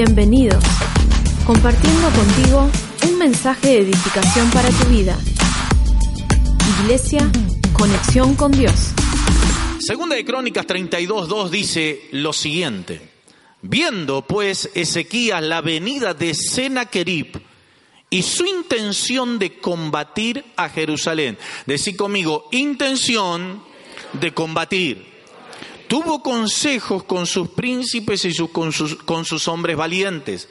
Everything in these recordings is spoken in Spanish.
Bienvenidos. Compartiendo contigo un mensaje de edificación para tu vida. Iglesia, conexión con Dios. Segunda de Crónicas 32.2 dice lo siguiente. Viendo pues Ezequías la venida de Sennacherib y su intención de combatir a Jerusalén. Decí conmigo, intención de combatir. Tuvo consejos con sus príncipes y sus- con, sus, con sus hombres valientes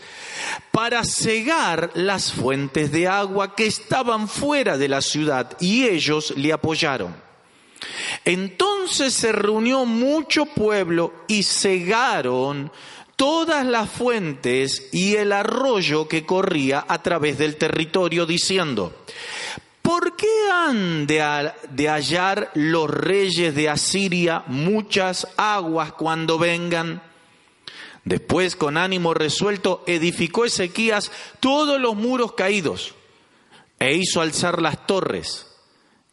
para cegar las fuentes de agua que estaban fuera de la ciudad y ellos le apoyaron. Entonces se reunió mucho pueblo y cegaron todas las fuentes y el arroyo que corría a través del territorio, diciendo, ¿por qué han de, de hallar los reyes de Asiria muchas aguas cuando vengan? Después, con ánimo resuelto, edificó Ezequías todos los muros caídos e hizo alzar las torres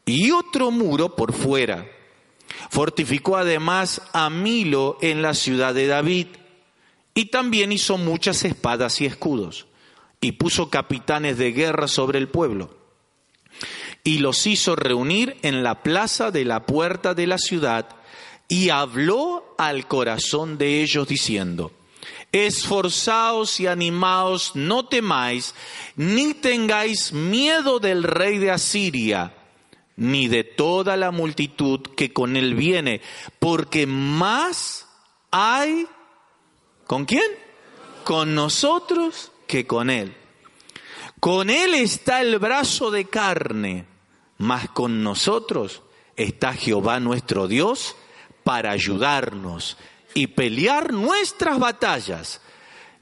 y otro muro por fuera. Fortificó además a Milo en la ciudad de David y también hizo muchas espadas y escudos y puso capitanes de guerra sobre el pueblo y los hizo reunir en la plaza de la puerta de la ciudad y habló al corazón de ellos diciendo, Esforzaos y animaos, no temáis, ni tengáis miedo del rey de Asiria, ni de toda la multitud que con él viene, porque más hay ¿Con quién? Con nosotros que con Él. Con Él está el brazo de carne, mas con nosotros está Jehová nuestro Dios para ayudarnos y pelear nuestras batallas.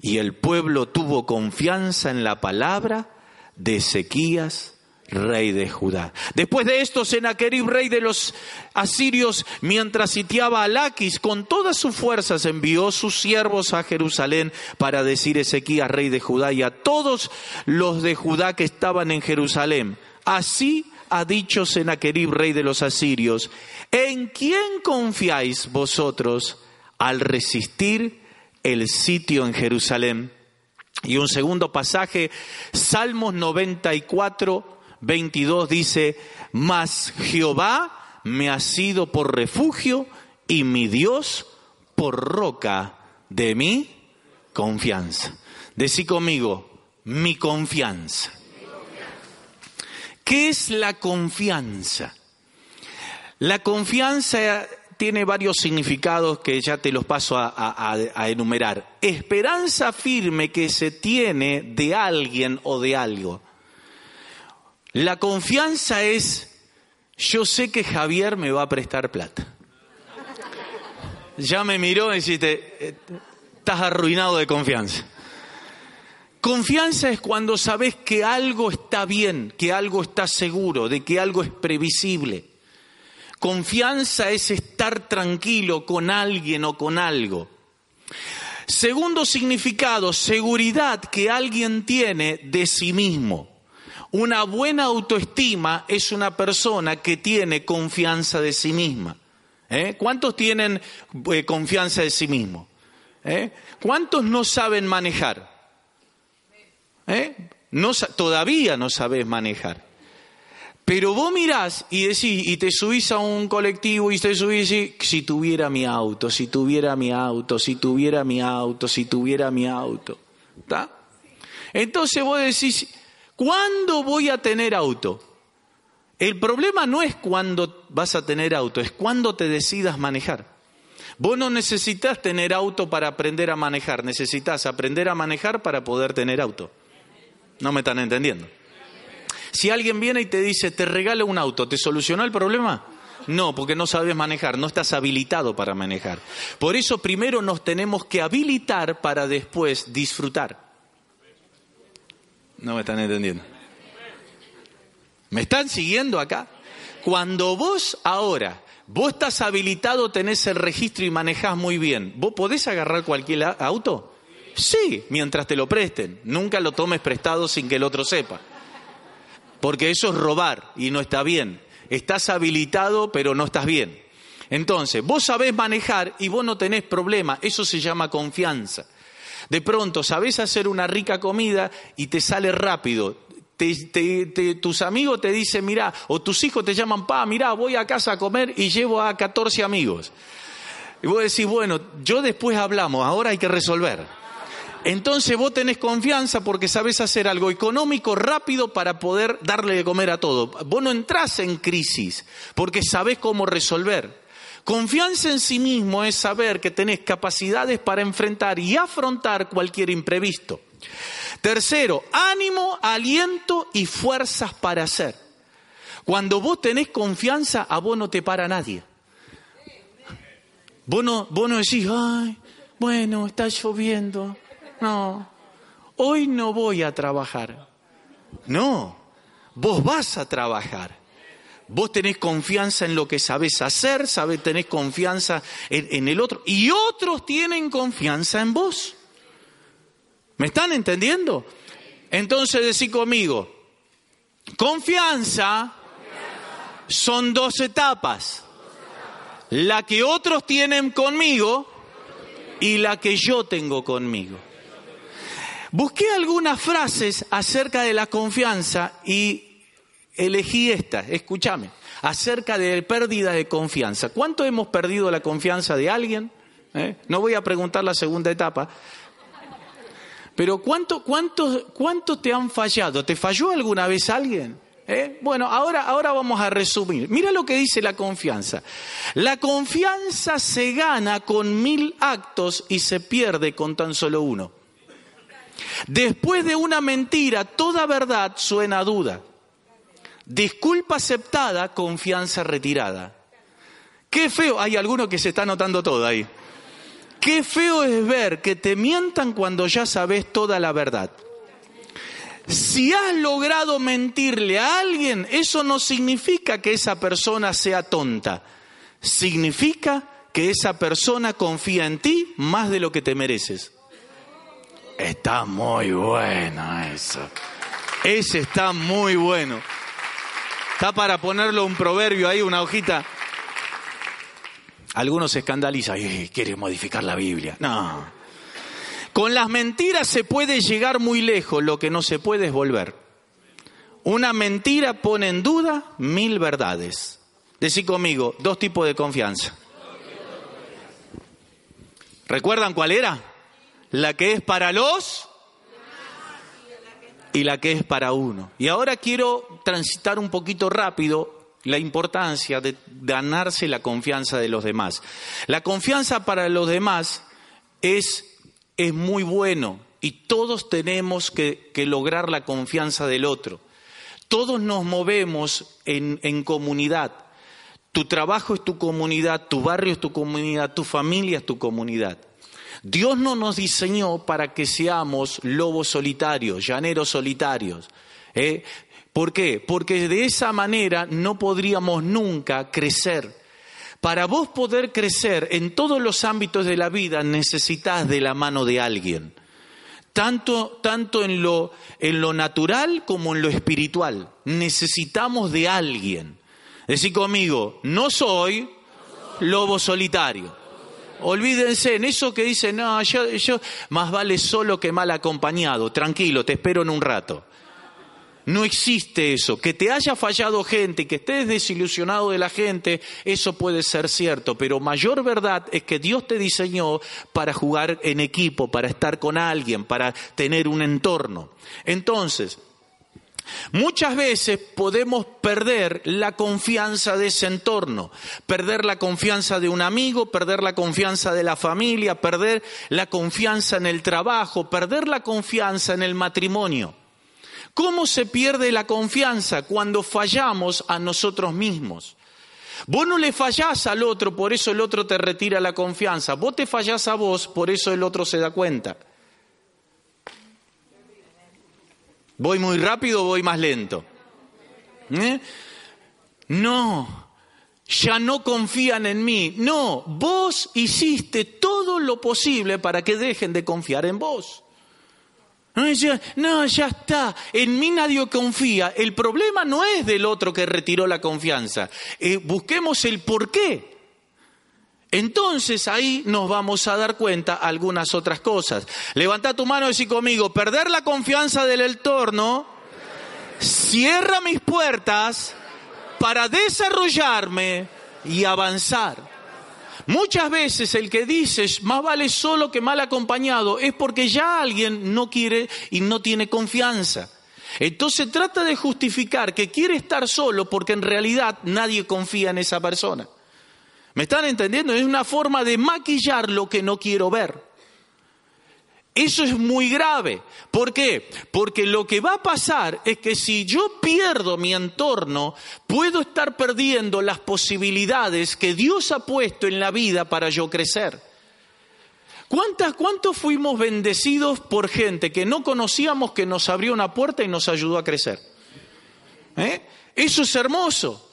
Y el pueblo tuvo confianza en la palabra de Ezequías, rey de Judá. Después de esto, Sennacherib, rey de los asirios, mientras sitiaba a Laquis, con todas sus fuerzas envió sus siervos a Jerusalén para decir Ezequías, rey de Judá, y a todos los de Judá que estaban en Jerusalén. Así ha dicho Sennacherib, rey de los asirios, ¿en quién confiáis vosotros al resistir el sitio en Jerusalén? Y un segundo pasaje, Salmos 94, 22 dice, mas Jehová me ha sido por refugio y mi Dios por roca de mi confianza. Decí conmigo, mi confianza. ¿Qué es la confianza? La confianza tiene varios significados que ya te los paso a, enumerar. Esperanza firme que se tiene de alguien o de algo. La confianza es, yo sé que Javier me va a prestar plata. Ya me miró y dijiste, "Eh, estás arruinado de confianza. Confianza es cuando sabes que algo está bien, que algo está seguro, de que algo es previsible. Confianza es estar tranquilo con alguien o con algo. Segundo significado, seguridad que alguien tiene de sí mismo. Una buena autoestima es una persona que tiene confianza de sí misma. ¿Eh? ¿Cuántos tienen eh, confianza de sí mismo? ¿Eh? ¿Cuántos no saben manejar? ¿Eh? No, todavía no sabes manejar. Pero vos mirás y decís, y te subís a un colectivo y te subís y si tuviera mi auto, si tuviera mi auto, si tuviera mi auto, si tuviera mi auto. ¿Está? Entonces vos decís, ¿cuándo voy a tener auto? El problema no es cuándo vas a tener auto, es cuándo te decidas manejar. Vos no necesitas tener auto para aprender a manejar, necesitas aprender a manejar para poder tener auto. ¿No me están entendiendo? Si alguien viene y te dice, te regalo un auto, ¿te solucionó el problema? No, porque no sabes manejar, no estás habilitado para manejar. Por eso primero nos tenemos que habilitar para después disfrutar. No me están entendiendo. ¿Me están siguiendo acá? Cuando vos ahora, vos estás habilitado, tenés el registro y manejás muy bien, ¿vos podés agarrar cualquier auto? Sí, mientras te lo presten. Nunca lo tomes prestado sin que el otro sepa. Porque eso es robar y no está bien. Estás habilitado, pero no estás bien. Entonces, vos sabés manejar y vos no tenés problema. Eso se llama confianza. De pronto, sabes hacer una rica comida y te sale rápido. tus amigos te dicen, mira, o tus hijos te llaman, pa, mira, voy a casa a comer y llevo a 14 amigos. Y vos decís, bueno, yo después hablamos, ahora hay que resolver. Entonces vos tenés confianza porque sabés hacer algo económico rápido para poder darle de comer a todo. Vos no entrás en crisis porque sabés cómo resolver. Confianza en sí mismo es saber que tenés capacidades para enfrentar y afrontar cualquier imprevisto. Tercero, ánimo, aliento y fuerzas para hacer. Cuando vos tenés confianza, a vos no te para nadie. Vos no, vos no decís, ay, bueno, está lloviendo. No, hoy no voy a trabajar. No, vos vas a trabajar. Vos tenés confianza en lo que sabés hacer, sabés, tenés confianza en, el otro. Y otros tienen confianza en vos. ¿Me están entendiendo? Entonces decí conmigo, confianza son dos etapas. La que otros tienen conmigo y la que yo tengo conmigo. Busqué algunas frases acerca de la confianza y elegí esta, escúchame, acerca de pérdida de confianza. ¿Cuánto hemos perdido la confianza de alguien? ¿Eh? No voy a preguntar la segunda etapa. Pero ¿cuánto, cuánto, ¿cuánto te han fallado? ¿Te falló alguna vez alguien? ¿Eh? Bueno, ahora, ahora vamos a resumir. Mira lo que dice la confianza. La confianza se gana con mil actos y se pierde con tan solo uno. Después de una mentira, toda verdad suena a duda. Disculpa aceptada, confianza retirada. Qué feo, hay alguno que se está notando todo ahí. Qué feo es ver que te mientan cuando ya sabes toda la verdad. Si has logrado mentirle a alguien, eso no significa que esa persona sea tonta. Significa que esa persona confía en ti más de lo que te mereces. Está muy bueno eso. Ese está muy bueno. Está para ponerlo un proverbio ahí, una hojita. Algunos se escandalizan y quieren modificar la Biblia. No. Con las mentiras se puede llegar muy lejos, lo que no se puede es volver. Una mentira pone en duda mil verdades. Decí conmigo, dos tipos de confianza. ¿Recuerdan cuál era? La que es para los y la que es para uno. Y ahora quiero transitar un poquito rápido la importancia de ganarse la confianza de los demás. La confianza para los demás es, es muy bueno y todos tenemos que, que, lograr la confianza del otro. Todos nos movemos en, en comunidad. Tu trabajo es tu comunidad, tu barrio es tu comunidad, tu familia es tu comunidad. Dios no nos diseñó para que seamos lobos solitarios, llaneros solitarios. ¿eh? ¿Por qué? Porque de esa manera no podríamos nunca crecer. Para vos poder crecer en todos los ámbitos de la vida necesitas de la mano de alguien, tanto, tanto en, lo, en lo natural como en lo espiritual. Necesitamos de alguien. Decir conmigo, no soy lobo solitario. Olvídense en eso que dicen, no, yo, más vale solo que mal acompañado. Tranquilo, te espero en un rato. No existe eso. Que te haya fallado gente, que estés desilusionado de la gente, eso puede ser cierto, pero mayor verdad es que Dios te diseñó para jugar en equipo, para estar con alguien, para tener un entorno. Entonces, Muchas veces podemos perder la confianza de ese entorno, perder la confianza de un amigo, perder la confianza de la familia, perder la confianza en el trabajo, perder la confianza en el matrimonio. ¿Cómo se pierde la confianza cuando fallamos a nosotros mismos? Vos no le fallás al otro, por eso el otro te retira la confianza. Vos te fallás a vos, por eso el otro se da cuenta. ¿Voy muy rápido o voy más lento? ¿Eh? No, ya no confían en mí. No, vos hiciste todo lo posible para que dejen de confiar en vos. No, ya, está. En mí nadie confía. El problema no es del otro que retiró la confianza. Eh, busquemos el por qué. Entonces ahí nos vamos a dar cuenta algunas otras cosas. Levanta tu mano y decir conmigo, perder la confianza del entorno cierra mis puertas para desarrollarme y avanzar. Muchas veces el que dice más vale solo que mal acompañado es porque ya alguien no quiere y no tiene confianza. Entonces trata de justificar que quiere estar solo porque en realidad nadie confía en esa persona. ¿Me están entendiendo? Es una forma de maquillar lo que no quiero ver. Eso es muy grave. ¿Por qué? Porque lo que va a pasar es que si yo pierdo mi entorno, puedo estar perdiendo las posibilidades que Dios ha puesto en la vida para yo crecer. ¿Cuántas, ¿Cuántos fuimos bendecidos por gente que no conocíamos que nos abrió una puerta y nos ayudó a crecer? ¿Eh? Eso es hermoso.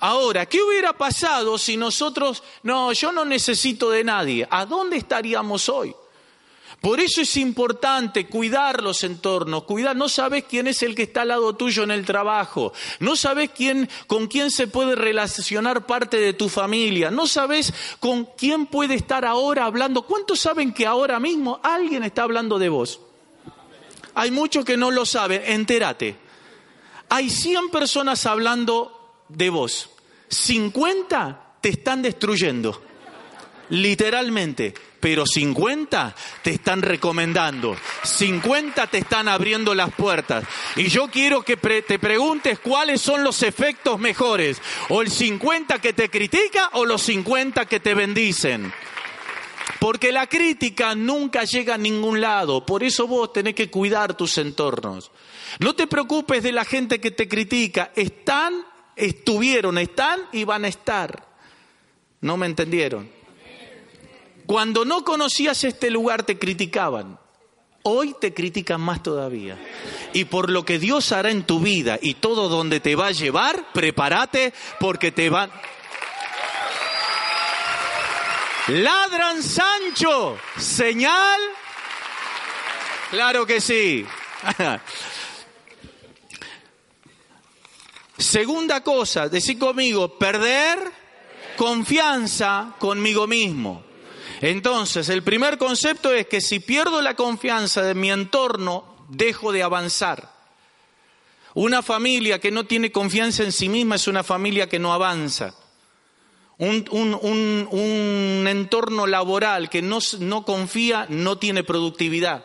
Ahora, ¿qué hubiera pasado si nosotros, no, yo no necesito de nadie? ¿A dónde estaríamos hoy? Por eso es importante cuidar los entornos, cuidar, no sabes quién es el que está al lado tuyo en el trabajo, no sabes quién, con quién se puede relacionar parte de tu familia, no sabes con quién puede estar ahora hablando. ¿Cuántos saben que ahora mismo alguien está hablando de vos? Hay muchos que no lo saben, entérate. Hay 100 personas hablando de vos, 50 te están destruyendo, literalmente. Pero 50 te están recomendando, 50 te están abriendo las puertas. Y yo quiero que te preguntes cuáles son los efectos mejores, o el 50 que te critica o los 50 que te bendicen. Porque la crítica nunca llega a ningún lado, por eso vos tenés que cuidar tus entornos. No te preocupes de la gente que te critica, están, estuvieron, están y van a estar. ¿No me entendieron? Cuando no conocías este lugar te criticaban. Hoy te critican más todavía. Y por lo que Dios hará en tu vida y todo donde te va a llevar, prepárate porque te van... Ladran Sancho, señal. Claro que sí. Segunda cosa, decir conmigo, perder confianza conmigo mismo. Entonces, el primer concepto es que si pierdo la confianza de mi entorno, dejo de avanzar. Una familia que no tiene confianza en sí misma es una familia que no avanza. Un, entorno laboral que no, no confía no tiene productividad.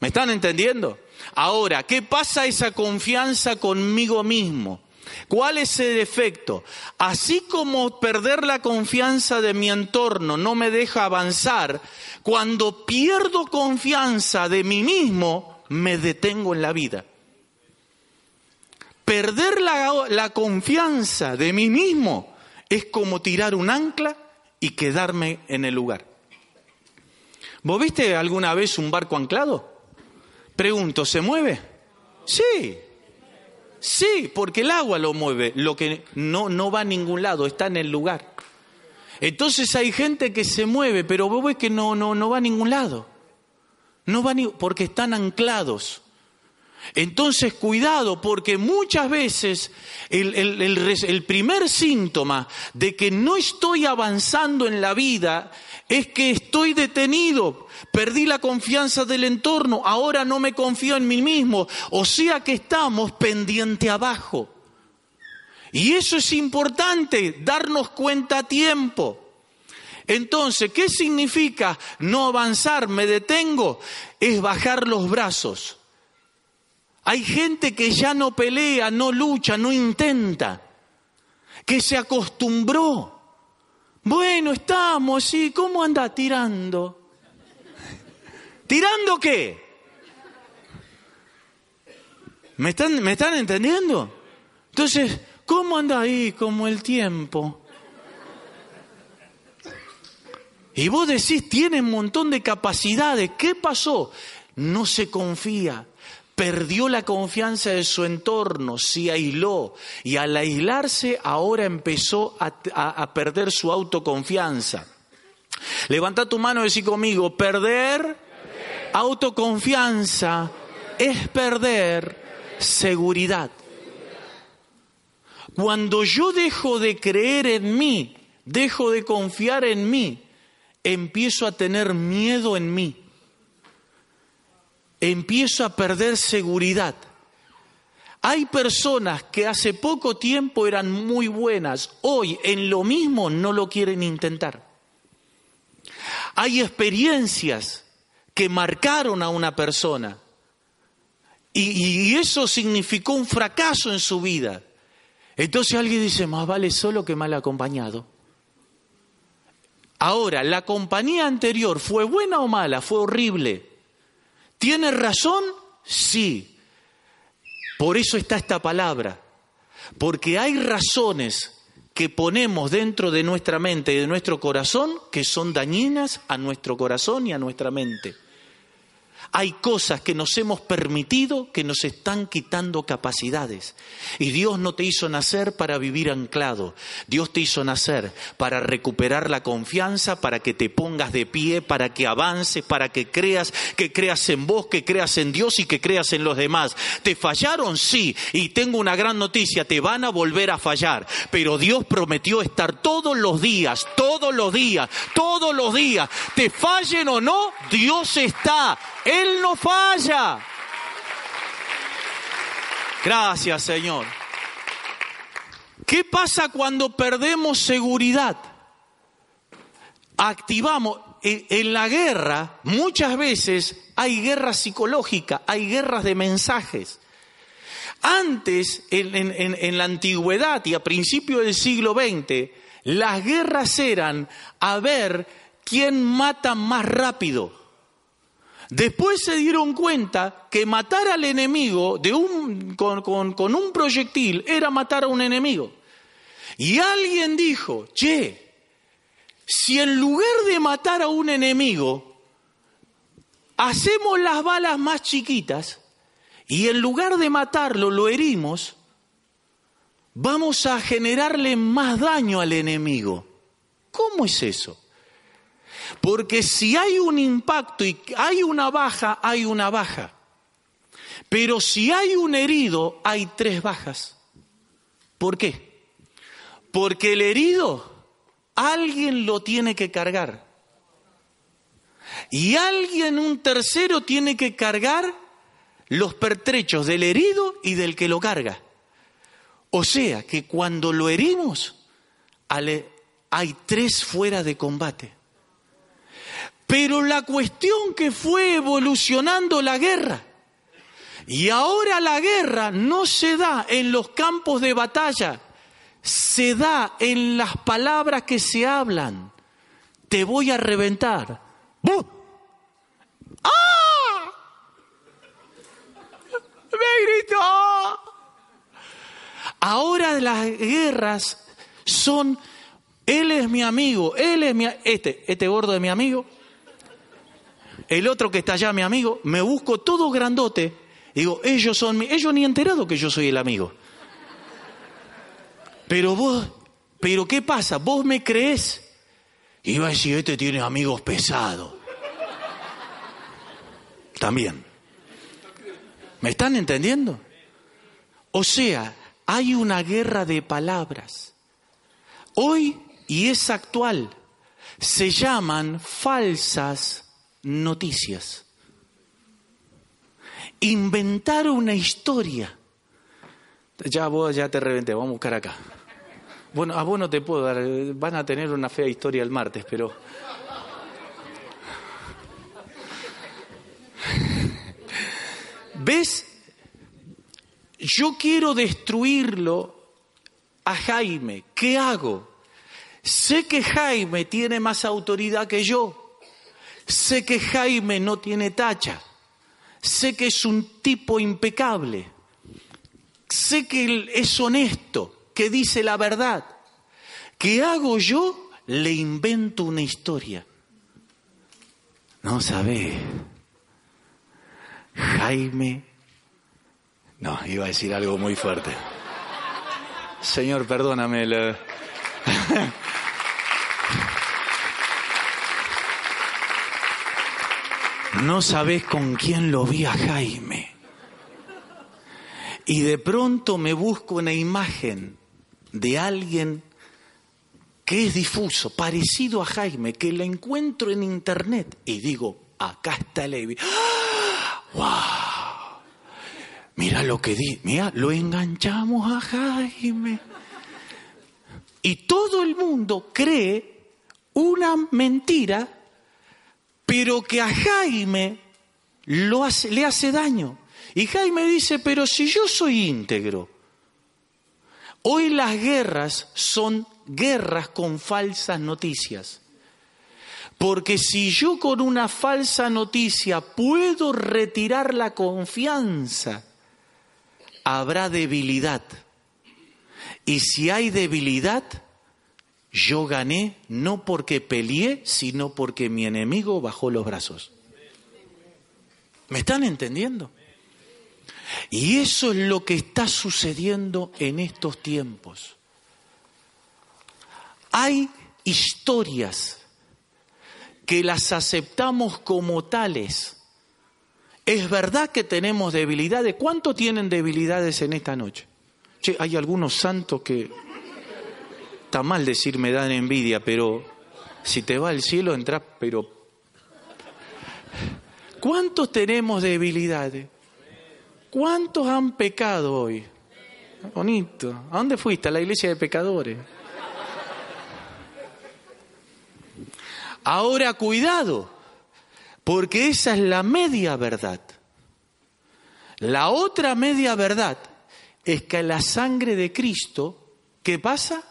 ¿Me están entendiendo? Ahora, ¿qué pasa esa confianza conmigo mismo? ¿Cuál es el efecto? Así como perder la confianza de mi entorno no me deja avanzar, cuando pierdo confianza de mí mismo, me detengo en la vida. Perder la, la confianza de mí mismo es como tirar un ancla y quedarme en el lugar. ¿Vos viste alguna vez un barco anclado? Pregunto, ¿se mueve? Sí, Sí, porque el agua lo mueve, lo que no, no va a ningún lado, está en el lugar. Entonces hay gente que se mueve, pero vos que no, no, no va a ningún lado. No va ni, porque están anclados. Entonces, cuidado, porque muchas veces el, primer síntoma de que no estoy avanzando en la vida es que estoy detenido, perdí la confianza del entorno, ahora no me confío en mí mismo, o sea que estamos pendiente abajo. Y eso es importante, darnos cuenta a tiempo. Entonces, ¿qué significa no avanzar? Me detengo. Es bajar los brazos. Hay gente que ya no pelea, no lucha, no intenta, que se acostumbró. Bueno, estamos, sí, ¿cómo anda tirando? ¿Tirando qué? ¿Me están, ¿Me están entendiendo? Entonces, ¿cómo anda ahí como el tiempo? Y vos decís, tiene un montón de capacidades. ¿Qué pasó? No se confía. Perdió la confianza de su entorno, se aisló y al aislarse ahora empezó a, perder su autoconfianza. Levanta tu mano y decí conmigo, perder Autoconfianza es perder seguridad. Cuando yo dejo de creer en mí, dejo de confiar en mí, empiezo a tener miedo en mí, empiezo a perder seguridad. Hay personas que hace poco tiempo eran muy buenas, hoy en lo mismo no lo quieren intentar. Hay experiencias que marcaron a una persona y, eso significó un fracaso en su vida. Entonces alguien dice, más vale solo que mal acompañado. Ahora, ¿la compañía anterior fue buena o mala? Fue horrible. ¿Tiene razón? Sí. Por eso está esta palabra. Porque hay razones que ponemos dentro de nuestra mente y de nuestro corazón que son dañinas a nuestro corazón y a nuestra mente. Hay cosas que nos hemos permitido que nos están quitando capacidades. Y Dios no te hizo nacer para vivir anclado. Dios te hizo nacer para recuperar la confianza, para que te pongas de pie, para que avances, para que creas, que creas en vos, que creas en Dios y que creas en los demás. ¿Te fallaron? Sí. Y tengo una gran noticia, te van a volver a fallar. Pero Dios prometió estar todos los días, todos los días, todos los días. Te fallen o no, Dios está. Él no falla. Gracias, Señor. ¿Qué pasa cuando perdemos seguridad? Activamos. En la guerra, muchas veces hay guerra psicológica, hay guerras de mensajes. Antes, en, la antigüedad y a principios del siglo XX, las guerras eran a ver quién mata más rápido. Después se dieron cuenta que matar al enemigo de un, con, con un proyectil era matar a un enemigo. Y alguien dijo, che, si en lugar de matar a un enemigo, hacemos las balas más chiquitas y en lugar de matarlo lo herimos, vamos a generarle más daño al enemigo. ¿Cómo es eso? Porque si hay un impacto y hay una baja, hay una baja. Pero si hay un herido, hay tres bajas. ¿Por qué? Porque el herido, alguien lo tiene que cargar. Y alguien, un tercero, tiene que cargar los pertrechos del herido y del que lo carga. O sea que cuando lo herimos, hay tres fuera de combate. Pero la cuestión que fue evolucionando la guerra, y ahora la guerra no se da en los campos de batalla, se da en las palabras que se hablan. Te voy a reventar. ¡Ah! Me gritó. Ahora las guerras son, él es mi amigo, él es mi, este, este gordo es mi amigo, el otro que está allá, mi amigo, me busco todo grandote. Digo, ellos son mi... Ellos ni enterado que yo soy el amigo. Pero vos, pero ¿qué pasa? ¿Vos me crees? Y a decir, este tiene amigos pesados. También. ¿Me están entendiendo? O sea, hay una guerra de palabras. Hoy, y es actual, se llaman falsas noticias. Inventar una historia. Ya vos ya te reventé, vamos a buscar acá. Bueno, a vos no te puedo dar, van a tener una fea historia el martes, pero... ¿Ves? Yo quiero destruirlo a Jaime. ¿Qué hago? Sé que Jaime tiene más autoridad que yo. Sé que Jaime no tiene tacha. Sé que es un tipo impecable. Sé que es honesto, que dice la verdad. ¿Qué hago yo? Le invento una historia. No sabe. Jaime. No, iba a decir algo muy fuerte. Señor, perdóname. No sabes con quién lo vi a Jaime. Y de pronto me busco una imagen de alguien que es difuso, parecido a Jaime, que la encuentro en internet y digo, acá está Levi. ¡Wow! Mira lo que di, mira, lo enganchamos a Jaime. Y todo el mundo cree una mentira, pero que a Jaime le hace daño. Y Jaime dice, pero si yo soy íntegro, hoy las guerras son guerras con falsas noticias. Porque si yo con una falsa noticia puedo retirar la confianza, habrá debilidad. Y si hay debilidad, yo gané no porque peleé, sino porque mi enemigo bajó los brazos. ¿Me están entendiendo? Y eso es lo que está sucediendo en estos tiempos. Hay historias que las aceptamos como tales. Es verdad que tenemos debilidades. ¿Cuántos tienen debilidades en esta noche? Che, hay algunos santos que está mal decir me dan envidia, pero si te va al cielo entras, pero ¿cuántos tenemos debilidades? ¿Cuántos han pecado hoy? Bonito. ¿A dónde fuiste? A la iglesia de pecadores. Ahora cuidado, porque esa es la media verdad. La otra media verdad es que la sangre de Cristo, ¿qué pasa?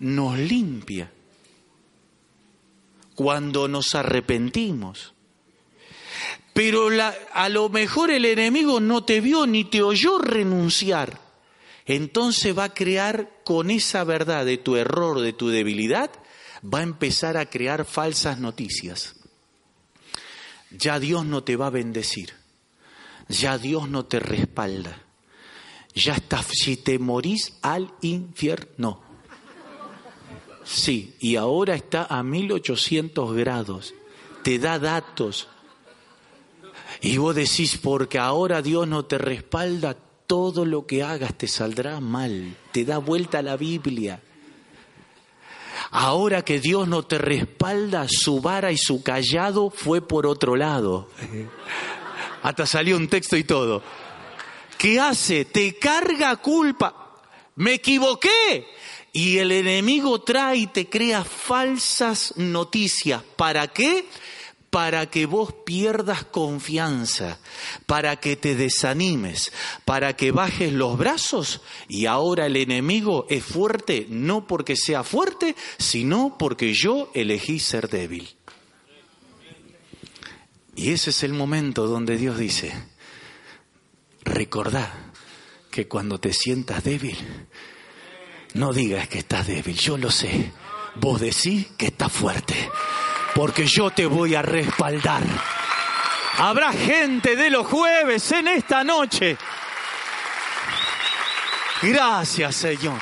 Nos limpia. Cuando nos arrepentimos. Pero a lo mejor el enemigo no te vio ni te oyó renunciar. Entonces va a crear con esa verdad de tu error, de tu debilidad, va a empezar a crear falsas noticias. Ya Dios no te va a bendecir, ya Dios no te respalda, ya está, si te morís al infierno. Sí, y ahora está a 1800 grados, te da datos. Y vos decís, porque ahora Dios no te respalda, todo lo que hagas te saldrá mal, te da vuelta la Biblia. Ahora que Dios no te respalda, su vara y su callado fue por otro lado. Hasta salió un texto y todo. ¿Qué hace? Te carga culpa. Me equivoqué. Y el enemigo trae y te crea falsas noticias. ¿Para qué? para que vos pierdas confianza, para que te desanimes, para que bajes los brazos y ahora el enemigo es fuerte no porque sea fuerte, sino porque yo elegí ser débil. Y ese es el momento donde Dios dice, recordá que cuando te sientas débil, no digas que estás débil, yo lo sé, vos decís que estás fuerte porque yo te voy a respaldar. Habrá gente de los jueves en esta noche. Gracias, Señor.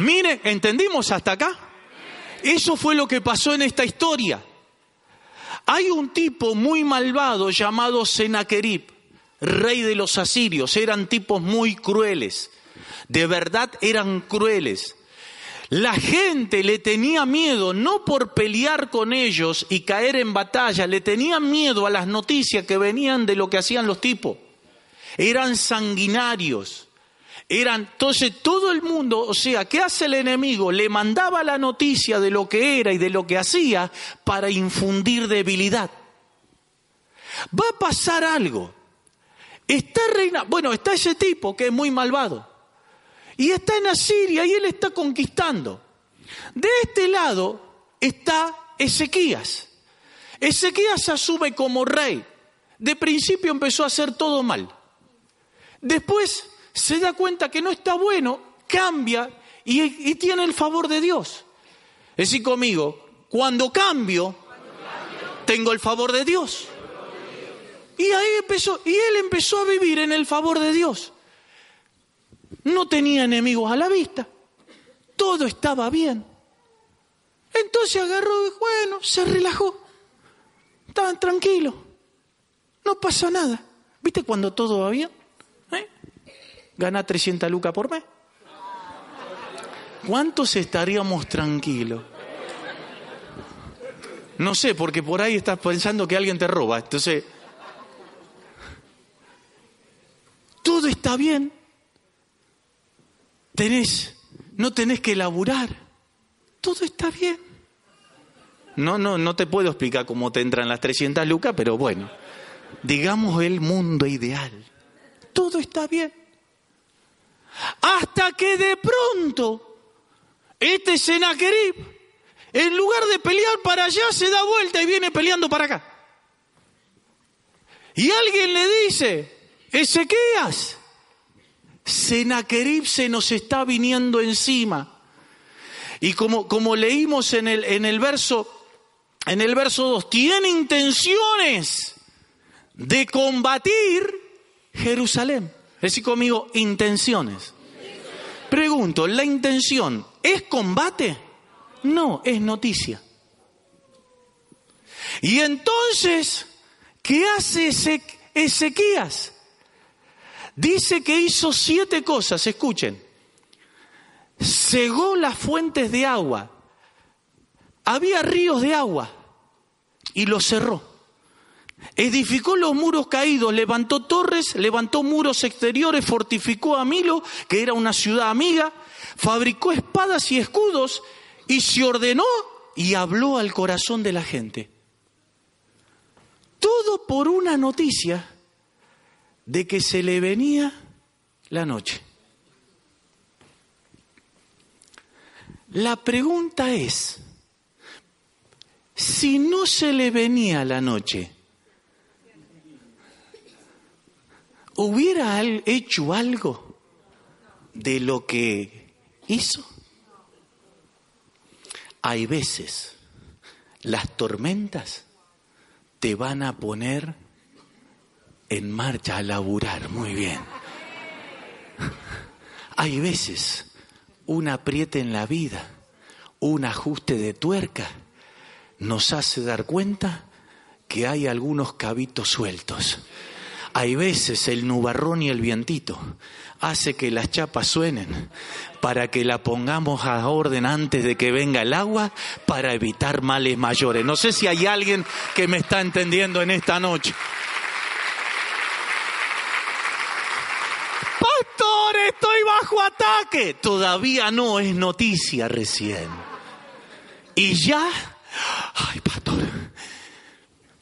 Mire, ¿entendimos hasta acá? Eso fue lo que pasó en esta historia. Hay un tipo muy malvado llamado Senaquerib, rey de los asirios. Eran tipos muy crueles. De verdad eran crueles. La gente le tenía miedo no por pelear con ellos y caer en batalla, le tenía miedo a las noticias que venían de lo que hacían los tipos. Eran sanguinarios. Eran, entonces todo el mundo, o sea, ¿qué hace el enemigo? Le mandaba la noticia de lo que era y de lo que hacía para infundir debilidad. Va a pasar algo. Está reina, bueno, está ese tipo que es muy malvado y está en Asiria y él está conquistando. De este lado está Ezequías. Ezequías asume como rey. De principio empezó a hacer todo mal. Después se da cuenta que no está bueno, cambia y, tiene el favor de Dios. Es decir, conmigo, cuando cambio, tengo el favor de Dios. Y ahí empezó, y él empezó a vivir en el favor de Dios no tenía enemigos a la vista, todo estaba bien. Entonces agarró y bueno, se relajó, estaban tranquilos, no pasa nada. ¿Viste cuando todo va bien? ¿Eh? Gana 300 lucas por mes. ¿cuántos estaríamos tranquilos? No sé, porque por ahí estás pensando que alguien te roba. Entonces, todo está bien. Tenés, no tenés que laburar. Todo está bien. No, no, no te puedo explicar cómo te entran las 300 lucas, pero bueno, digamos el mundo ideal. Todo está bien. Hasta que de pronto, este Senaquerib en lugar de pelear para allá, se da vuelta y viene peleando para acá. Y alguien le dice, Ezequías, Senaquerib se nos está viniendo encima. Y como, como leímos en el, en el verso en el verso 2, tiene intenciones de combatir Jerusalén. Decir conmigo, intenciones. Pregunto, ¿la intención es combate? No, es noticia. Y entonces, ¿qué hace Ezequías? Dice que hizo siete cosas, escuchen. Cegó las fuentes de agua. Había ríos de agua y los cerró. Edificó los muros caídos, levantó torres, levantó muros exteriores, fortificó a Milo, que era una ciudad amiga, fabricó espadas y escudos y se ordenó y habló al corazón de la gente. Todo por una noticia de que se le venía la noche. La pregunta es, si no se le venía la noche, ¿hubiera hecho algo de lo que hizo? Hay veces las tormentas te van a poner en marcha a laburar, muy bien. Hay veces un apriete en la vida, un ajuste de tuerca, nos hace dar cuenta que hay algunos cabitos sueltos. Hay veces el nubarrón y el vientito hace que las chapas suenen para que la pongamos a orden antes de que venga el agua para evitar males mayores. No sé si hay alguien que me está entendiendo en esta noche. Pastor, ataque. Todavía no es noticia recién. Y ya, ay, pastor,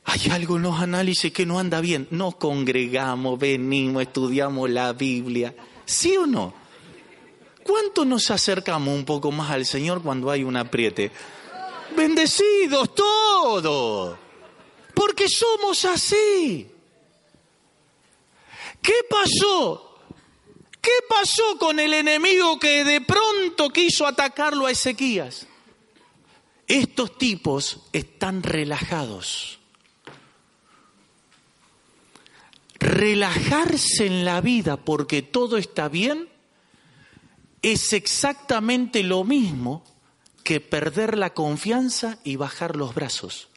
hay algo en los análisis que no anda bien. Nos congregamos, venimos, estudiamos la Biblia. ¿Sí o no? ¿Cuánto nos acercamos un poco más al Señor cuando hay un apriete? Bendecidos todos. Porque somos así. ¿Qué pasó? ¿Qué pasó con el enemigo que de pronto quiso atacarlo a Ezequías? Estos tipos están relajados. Relajarse en la vida porque todo está bien es exactamente lo mismo que perder la confianza y bajar los brazos.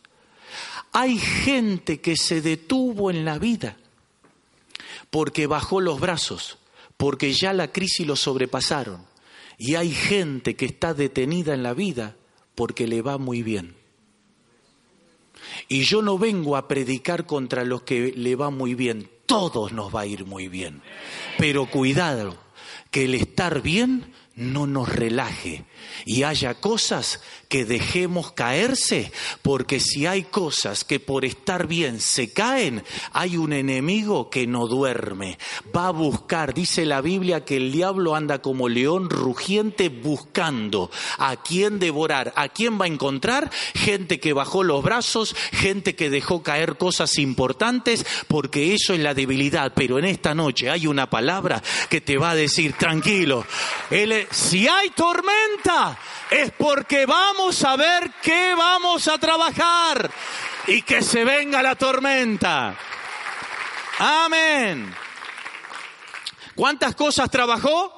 Hay gente que se detuvo en la vida porque bajó los brazos, porque ya la crisis lo sobrepasaron. Y hay gente que está detenida en la vida porque le va muy bien. Y yo no vengo a predicar contra los que le va muy bien, todos nos va a ir muy bien. Pero cuidado, que el estar bien no nos relaje y haya cosas que dejemos caerse, porque si hay cosas que por estar bien se caen, hay un enemigo que no duerme, va a buscar, dice la Biblia que el diablo anda como león rugiente buscando a quién devorar, a quién va a encontrar, gente que bajó los brazos, gente que dejó caer cosas importantes, porque eso es la debilidad, pero en esta noche hay una palabra que te va a decir, tranquilo, si hay tormenta, es porque vamos a ver qué vamos a trabajar y que se venga la tormenta. Amén. ¿Cuántas cosas trabajó?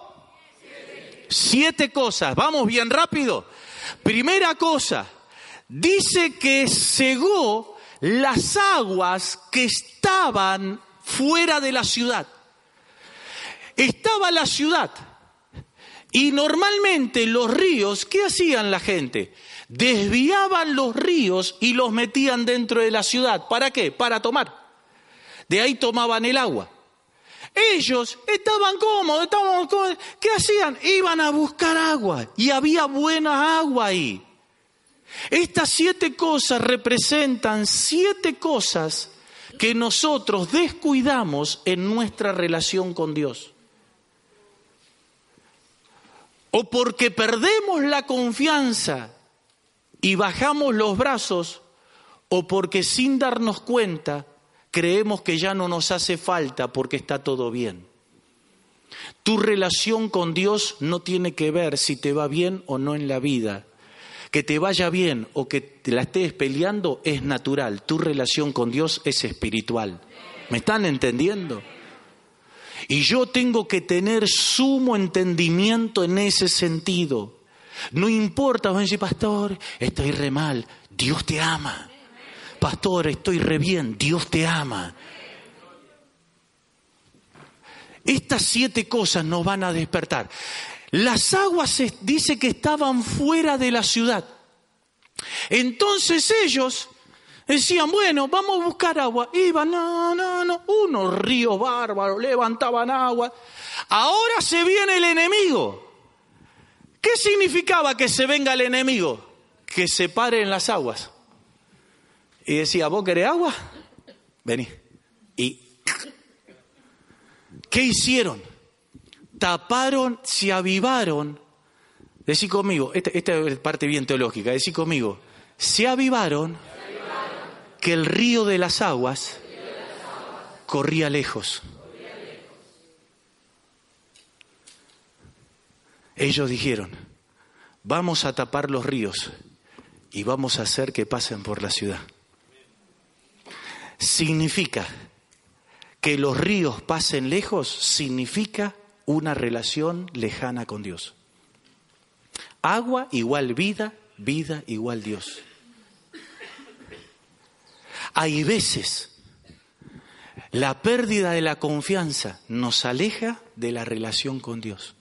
Siete. cosas. Vamos bien rápido. Primera cosa, dice que cegó las aguas que estaban fuera de la ciudad. Estaba la ciudad Y normalmente los ríos, ¿qué hacían la gente? Desviaban los ríos y los metían dentro de la ciudad. ¿Para qué? Para tomar. De ahí tomaban el agua. Ellos estaban cómodos, estaban cómodos. ¿Qué hacían? Iban a buscar agua y había buena agua ahí. Estas siete cosas representan siete cosas que nosotros descuidamos en nuestra relación con Dios. O porque perdemos la confianza y bajamos los brazos, o porque sin darnos cuenta creemos que ya no nos hace falta porque está todo bien. Tu relación con Dios no tiene que ver si te va bien o no en la vida. Que te vaya bien o que te la estés peleando es natural. Tu relación con Dios es espiritual. ¿Me están entendiendo? Y yo tengo que tener sumo entendimiento en ese sentido. No importa, van a decir, pastor, estoy re mal, Dios te ama. Pastor, estoy re bien, Dios te ama. Estas siete cosas nos van a despertar. Las aguas dice que estaban fuera de la ciudad. Entonces ellos decían, bueno, vamos a buscar agua. Iban, no, no, no, unos ríos bárbaros, levantaban agua. Ahora se viene el enemigo. ¿Qué significaba que se venga el enemigo? Que se paren las aguas. Y decía, ¿vos querés agua? Vení. ¿Y qué hicieron? Taparon, se avivaron. Decí conmigo, esta, esta es parte bien teológica, decí conmigo, se avivaron que el río de las aguas corría lejos. Ellos dijeron, vamos a tapar los ríos y vamos a hacer que pasen por la ciudad. Significa que los ríos pasen lejos, significa una relación lejana con Dios. Agua igual vida, vida igual Dios. Hay veces la pérdida de la confianza nos aleja de la relación con Dios.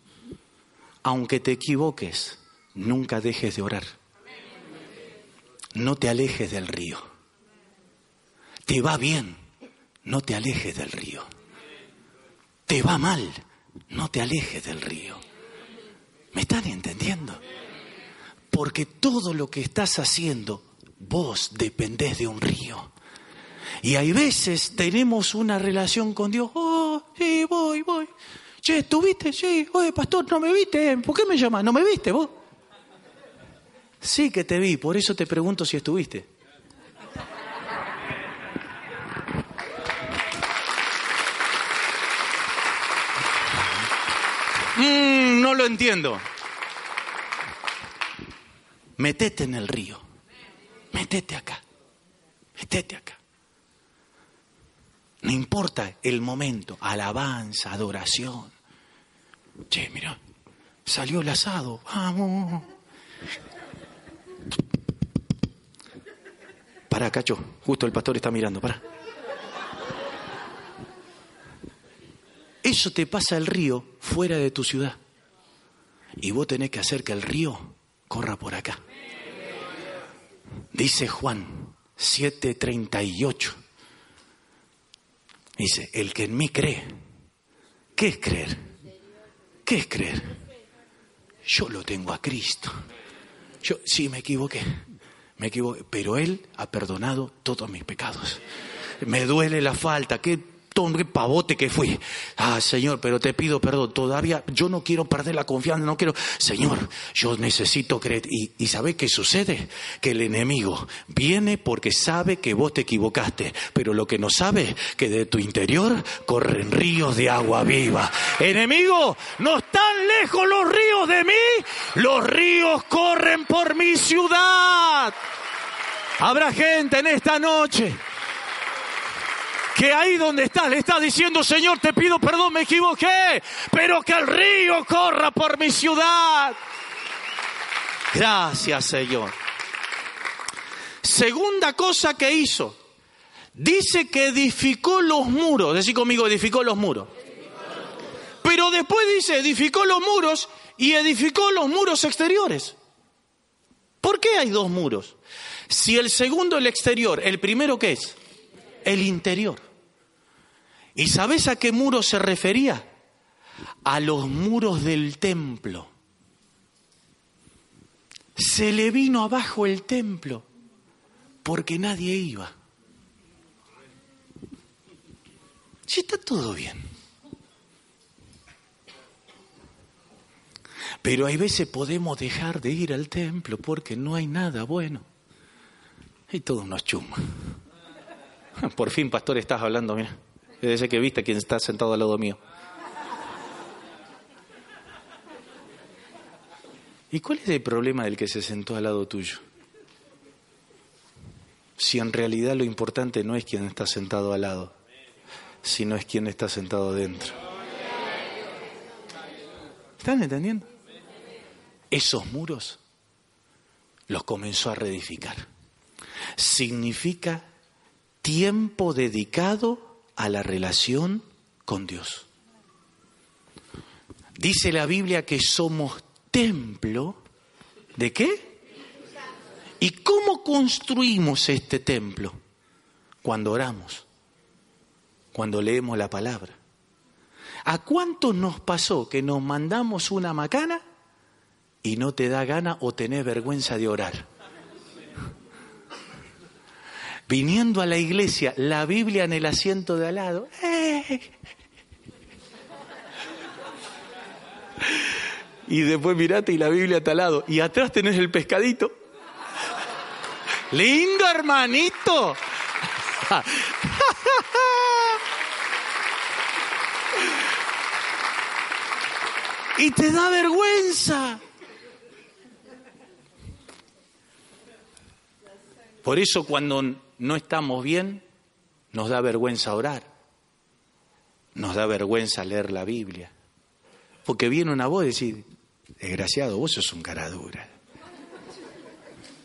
Aunque te equivoques, nunca dejes de orar. No te alejes del río. Te va bien, no te alejes del río. Te va mal, no te alejes del río. ¿Me están entendiendo? Porque todo lo que estás haciendo, vos dependés de un río. Y hay veces tenemos una relación con Dios, oh, sí, voy, voy. Che, ¿estuviste? Sí, oye, pastor, no me viste. ¿Por qué me llamas? ¿No me viste vos? Sí que te vi, por eso te pregunto si estuviste. Mm, no lo entiendo. Metete en el río. Metete acá. Metete acá. No importa el momento, alabanza, adoración. Che, mira, salió el asado, vamos. Para, cacho, justo el pastor está mirando, para. Eso te pasa el río fuera de tu ciudad. Y vos tenés que hacer que el río corra por acá. Dice Juan 7:38. Dice, el que en mí cree, ¿qué es creer? ¿Qué es creer? Yo lo tengo a Cristo. Yo sí me equivoqué, me equivoqué, pero Él ha perdonado todos mis pecados. Me duele la falta, qué qué pavote que fui. Ah, Señor, pero te pido perdón. Todavía yo no quiero perder la confianza, no quiero. Señor, yo necesito creer. Y, y ¿sabe qué sucede? Que el enemigo viene porque sabe que vos te equivocaste, pero lo que no sabe que de tu interior corren ríos de agua viva. Enemigo, no están lejos los ríos de mí, los ríos corren por mi ciudad. Habrá gente en esta noche que ahí donde estás le estás diciendo, Señor, te pido perdón, me equivoqué, pero que el río corra por mi ciudad. Gracias, Señor. Segunda cosa que hizo, dice que edificó los muros, decir conmigo, edificó los muros. Pero después dice, edificó los muros y edificó los muros exteriores. ¿Por qué hay dos muros? Si el segundo el exterior, el primero qué es? El interior. ¿Y sabes a qué muro se refería? A los muros del templo. Se le vino abajo el templo porque nadie iba. Si está todo bien. Pero hay veces podemos dejar de ir al templo porque no hay nada bueno. Y todo nos chuma. Por fin, pastor, estás hablando, mira. Desde que viste quien está sentado al lado mío. ¿Y cuál es el problema del que se sentó al lado tuyo? Si en realidad lo importante no es quien está sentado al lado, sino es quien está sentado dentro. ¿Están entendiendo? Esos muros los comenzó a reedificar. Significa tiempo dedicado a la relación con Dios. Dice la Biblia que somos templo de qué? ¿Y cómo construimos este templo? Cuando oramos, cuando leemos la palabra. ¿A cuántos nos pasó que nos mandamos una macana y no te da gana o tenés vergüenza de orar? Viniendo a la iglesia, la Biblia en el asiento de al lado. ¡eh! Y después mirate y la Biblia está al lado. Y atrás tenés el pescadito. Lindo hermanito. y te da vergüenza. Por eso cuando no estamos bien, nos da vergüenza orar. Nos da vergüenza leer la Biblia. Porque viene una voz y decir, desgraciado, vos sos un cara dura.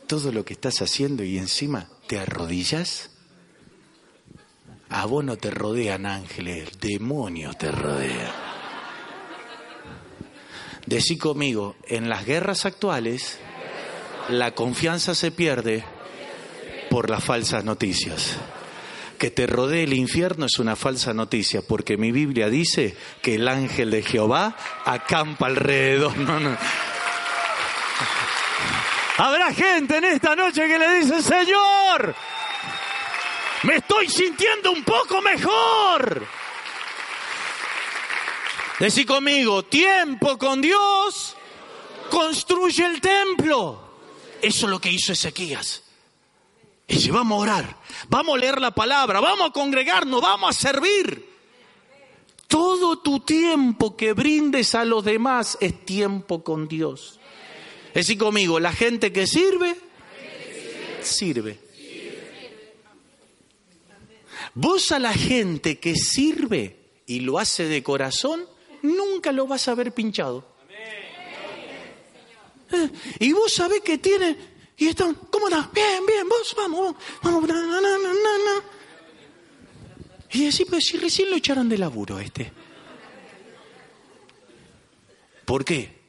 Todo lo que estás haciendo y encima te arrodillas. A vos no te rodean ángeles, demonios te rodean. Decí conmigo, en las guerras actuales la confianza se pierde por las falsas noticias. Que te rodee el infierno es una falsa noticia, porque mi Biblia dice que el ángel de Jehová acampa alrededor. Habrá gente en esta noche que le dice, Señor, me estoy sintiendo un poco mejor. Decí conmigo, tiempo con Dios construye el templo. Eso es lo que hizo Ezequías. Y dice, vamos a orar, vamos a leer la palabra, vamos a congregarnos, vamos a servir. Todo tu tiempo que brindes a los demás es tiempo con Dios. Es decir, conmigo, la gente que sirve, sirve. Vos a la gente que sirve y lo hace de corazón, nunca lo vas a ver pinchado. Eh, y vos sabés que tiene y están, ¿cómo estás? Bien, bien, vos, vamos, vamos, na, na, Y decir, pues si recién lo echaron de laburo este. ¿Por qué?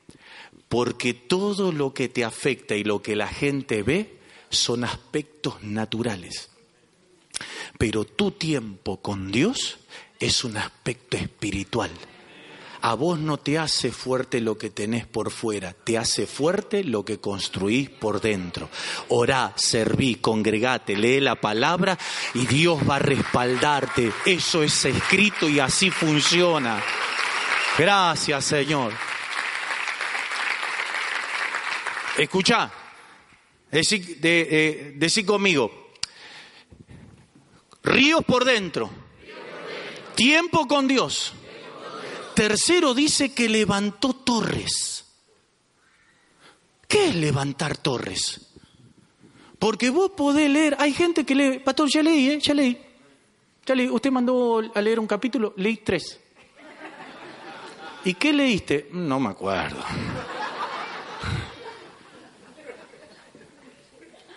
Porque todo lo que te afecta y lo que la gente ve son aspectos naturales. Pero tu tiempo con Dios es un aspecto espiritual a vos no te hace fuerte lo que tenés por fuera, te hace fuerte lo que construís por dentro. Orá, serví, congregate, lee la palabra y Dios va a respaldarte. Eso es escrito y así funciona. Gracias, Señor. Escucha, decí, de, conmigo, ríos por dentro, tiempo con Dios Tercero dice que levantó torres. ¿Qué es levantar torres? Porque vos podés leer, hay gente que lee, pastor, ya leí, ¿eh? ya leí. Ya leí, usted mandó a leer un capítulo, leí tres. ¿Y qué leíste? No me acuerdo.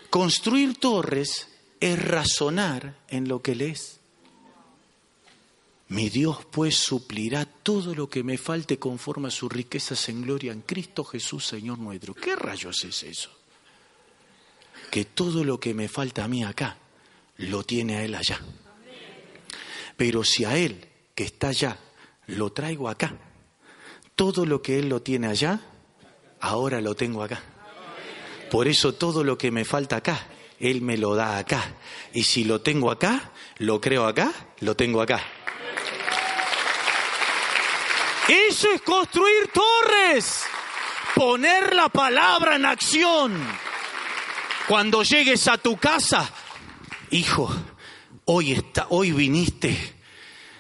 Construir torres es razonar en lo que lees. Mi Dios pues suplirá todo lo que me falte conforme a sus riquezas en gloria en Cristo Jesús, Señor nuestro. ¿Qué rayos es eso? Que todo lo que me falta a mí acá, lo tiene a Él allá. Pero si a Él, que está allá, lo traigo acá, todo lo que Él lo tiene allá, ahora lo tengo acá. Por eso todo lo que me falta acá, Él me lo da acá. Y si lo tengo acá, lo creo acá, lo tengo acá. Eso es construir torres, poner la palabra en acción. Cuando llegues a tu casa, hijo, hoy está, hoy viniste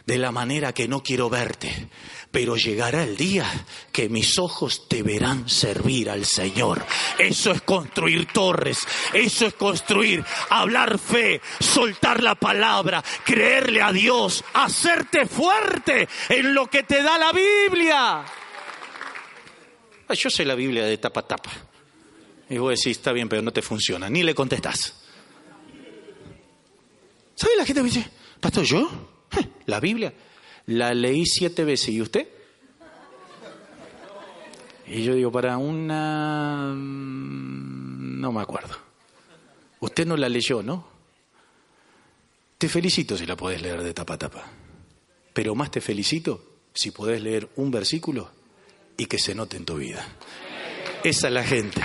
de la manera que no quiero verte, pero llegará el día que mis ojos te verán servir al Señor. Eso es construir torres, eso es construir, hablar fe, soltar la palabra, creerle a Dios, hacerte fuerte en lo que te da la Biblia. Yo sé la Biblia de tapa a tapa. Y vos decís, está bien, pero no te funciona. Ni le contestás. ¿Sabe la gente me dice, pastor, yo? La Biblia la leí siete veces. ¿Y usted? Y yo digo, para una... mm, No me acuerdo. Usted no la leyó, ¿no? Te felicito si la podés leer de tapa a tapa. Pero más te felicito si podés leer un versículo y que se note en tu vida. Esa es la gente.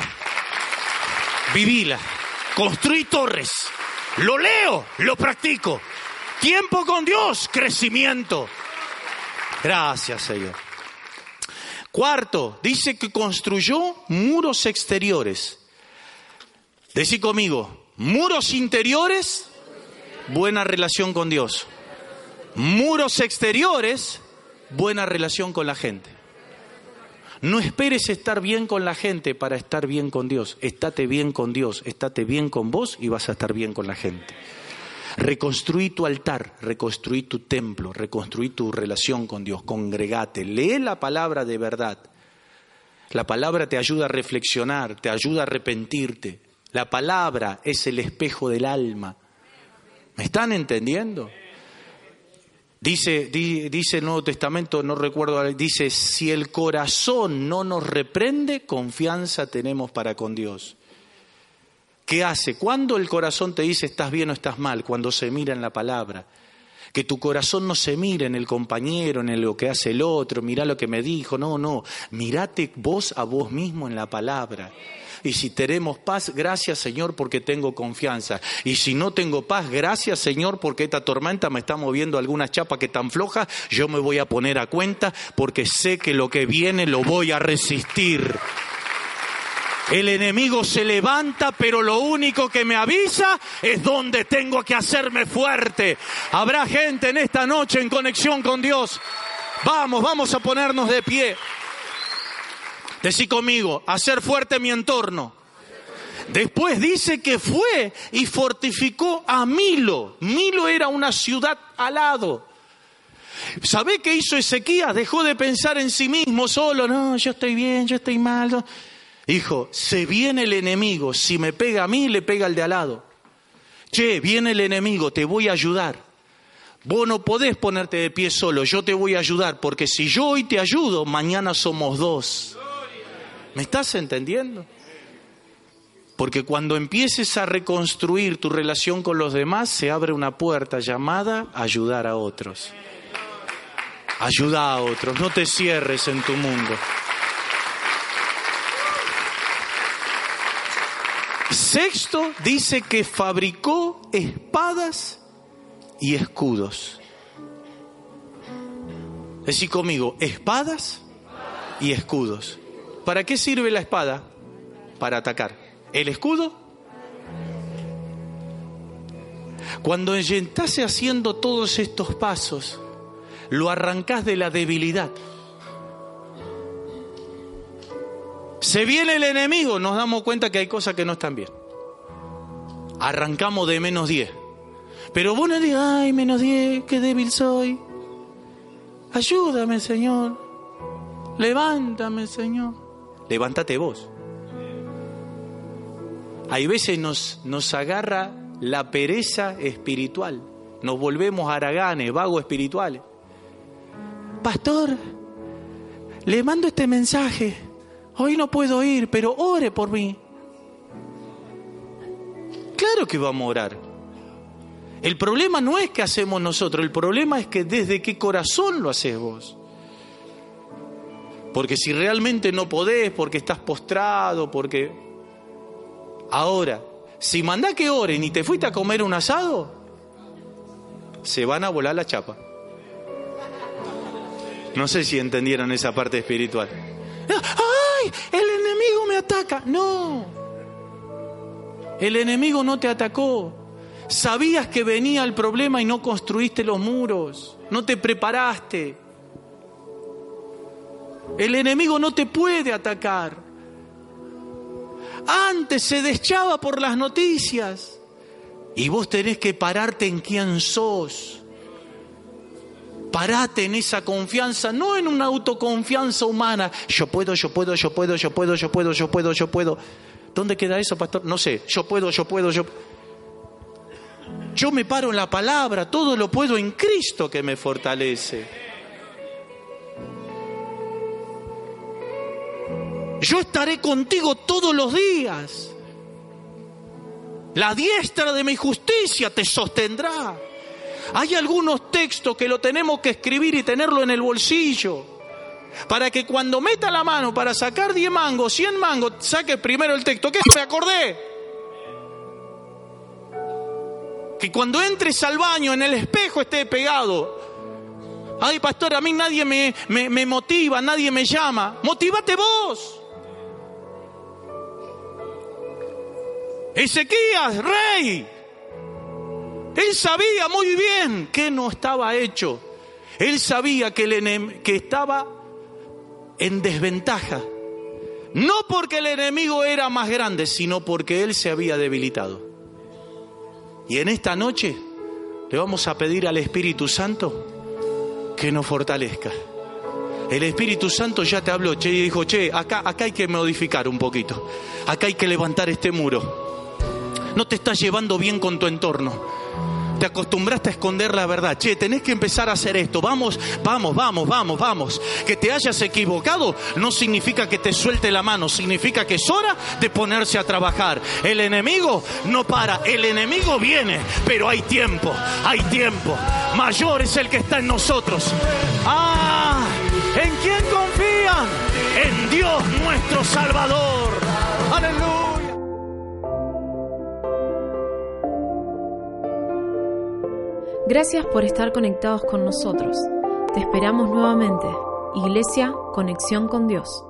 Vivila. Construí torres. Lo leo, lo practico. Tiempo con Dios, crecimiento. Gracias, Señor. Cuarto, dice que construyó muros exteriores. Decí conmigo, muros interiores, buena relación con Dios. Muros exteriores, buena relación con la gente. No esperes estar bien con la gente para estar bien con Dios. Estate bien con Dios, estate bien con vos y vas a estar bien con la gente. Reconstruí tu altar, reconstruí tu templo, reconstruí tu relación con Dios, congregate, lee la palabra de verdad. La palabra te ayuda a reflexionar, te ayuda a arrepentirte. La palabra es el espejo del alma. ¿Me están entendiendo? Dice, di- dice el Nuevo Testamento, no recuerdo, dice, si el corazón no nos reprende, confianza tenemos para con Dios. ¿Qué hace? Cuando el corazón te dice estás bien o estás mal, cuando se mira en la palabra. Que tu corazón no se mire en el compañero, en lo que hace el otro, mira lo que me dijo, no, no, mirate vos a vos mismo en la palabra. Y si tenemos paz, gracias Señor porque tengo confianza. Y si no tengo paz, gracias Señor porque esta tormenta me está moviendo alguna chapa que tan floja, yo me voy a poner a cuenta porque sé que lo que viene lo voy a resistir. El enemigo se levanta, pero lo único que me avisa es donde tengo que hacerme fuerte. Habrá gente en esta noche en conexión con Dios. Vamos, vamos a ponernos de pie. Decí conmigo, hacer fuerte mi entorno. Después dice que fue y fortificó a Milo. Milo era una ciudad al lado. ¿Sabe qué hizo Ezequías? Dejó de pensar en sí mismo solo. No, yo estoy bien, yo estoy mal. Hijo, se viene el enemigo. Si me pega a mí, le pega al de al lado. Che, viene el enemigo, te voy a ayudar. Vos no podés ponerte de pie solo, yo te voy a ayudar, porque si yo hoy te ayudo, mañana somos dos. ¿Me estás entendiendo? Porque cuando empieces a reconstruir tu relación con los demás, se abre una puerta llamada ayudar a otros. Ayuda a otros, no te cierres en tu mundo. Sexto dice que fabricó espadas y escudos. Decí conmigo, espadas y escudos. ¿Para qué sirve la espada? Para atacar. ¿El escudo? Cuando estás haciendo todos estos pasos, lo arrancás de la debilidad. Se viene el enemigo, nos damos cuenta que hay cosas que no están bien. Arrancamos de menos 10. Pero vos no digas, ay, menos 10, qué débil soy. Ayúdame, Señor. Levántame, Señor. Levántate vos. Hay veces nos, nos agarra la pereza espiritual. Nos volvemos haraganes, vagos espirituales. pastor, le mando este mensaje. Hoy no puedo ir, pero ore por mí. Claro que vamos a orar. El problema no es que hacemos nosotros, el problema es que desde qué corazón lo haces vos. Porque si realmente no podés, porque estás postrado, porque... Ahora, si mandá que oren y te fuiste a comer un asado, se van a volar la chapa. No sé si entendieron esa parte espiritual. ¡Ay! El enemigo me ataca. No. El enemigo no te atacó. Sabías que venía el problema y no construiste los muros. No te preparaste. El enemigo no te puede atacar. Antes se deschaba por las noticias. Y vos tenés que pararte en quién sos. Parate en esa confianza, no en una autoconfianza humana. Yo puedo, yo puedo, yo puedo, yo puedo, yo puedo, yo puedo, yo puedo. ¿Dónde queda eso, pastor? No sé. Yo puedo, yo puedo, yo. Yo me paro en la palabra, todo lo puedo en Cristo que me fortalece. Yo estaré contigo todos los días. La diestra de mi justicia te sostendrá. Hay algunos textos que lo tenemos que escribir y tenerlo en el bolsillo. Para que cuando meta la mano para sacar 10 mangos, 100 mangos, saque primero el texto. ¿Qué me acordé? Que cuando entres al baño en el espejo esté pegado. Ay, pastor, a mí nadie me, me, me motiva, nadie me llama. Motívate vos. Ezequías, rey. Él sabía muy bien que no estaba hecho. Él sabía que, el que estaba en desventaja. No porque el enemigo era más grande, sino porque él se había debilitado. Y en esta noche le vamos a pedir al Espíritu Santo que nos fortalezca. El Espíritu Santo ya te habló, che, y dijo, che, acá, acá hay que modificar un poquito. Acá hay que levantar este muro no te estás llevando bien con tu entorno. Te acostumbraste a esconder la verdad. Che, tenés que empezar a hacer esto. Vamos, vamos, vamos, vamos, vamos. Que te hayas equivocado no significa que te suelte la mano, significa que es hora de ponerse a trabajar. El enemigo no para, el enemigo viene, pero hay tiempo, hay tiempo. Mayor es el que está en nosotros. Ah, ¿en quién confían? En Dios nuestro Salvador. Aleluya. Gracias por estar conectados con nosotros. Te esperamos nuevamente. Iglesia, conexión con Dios.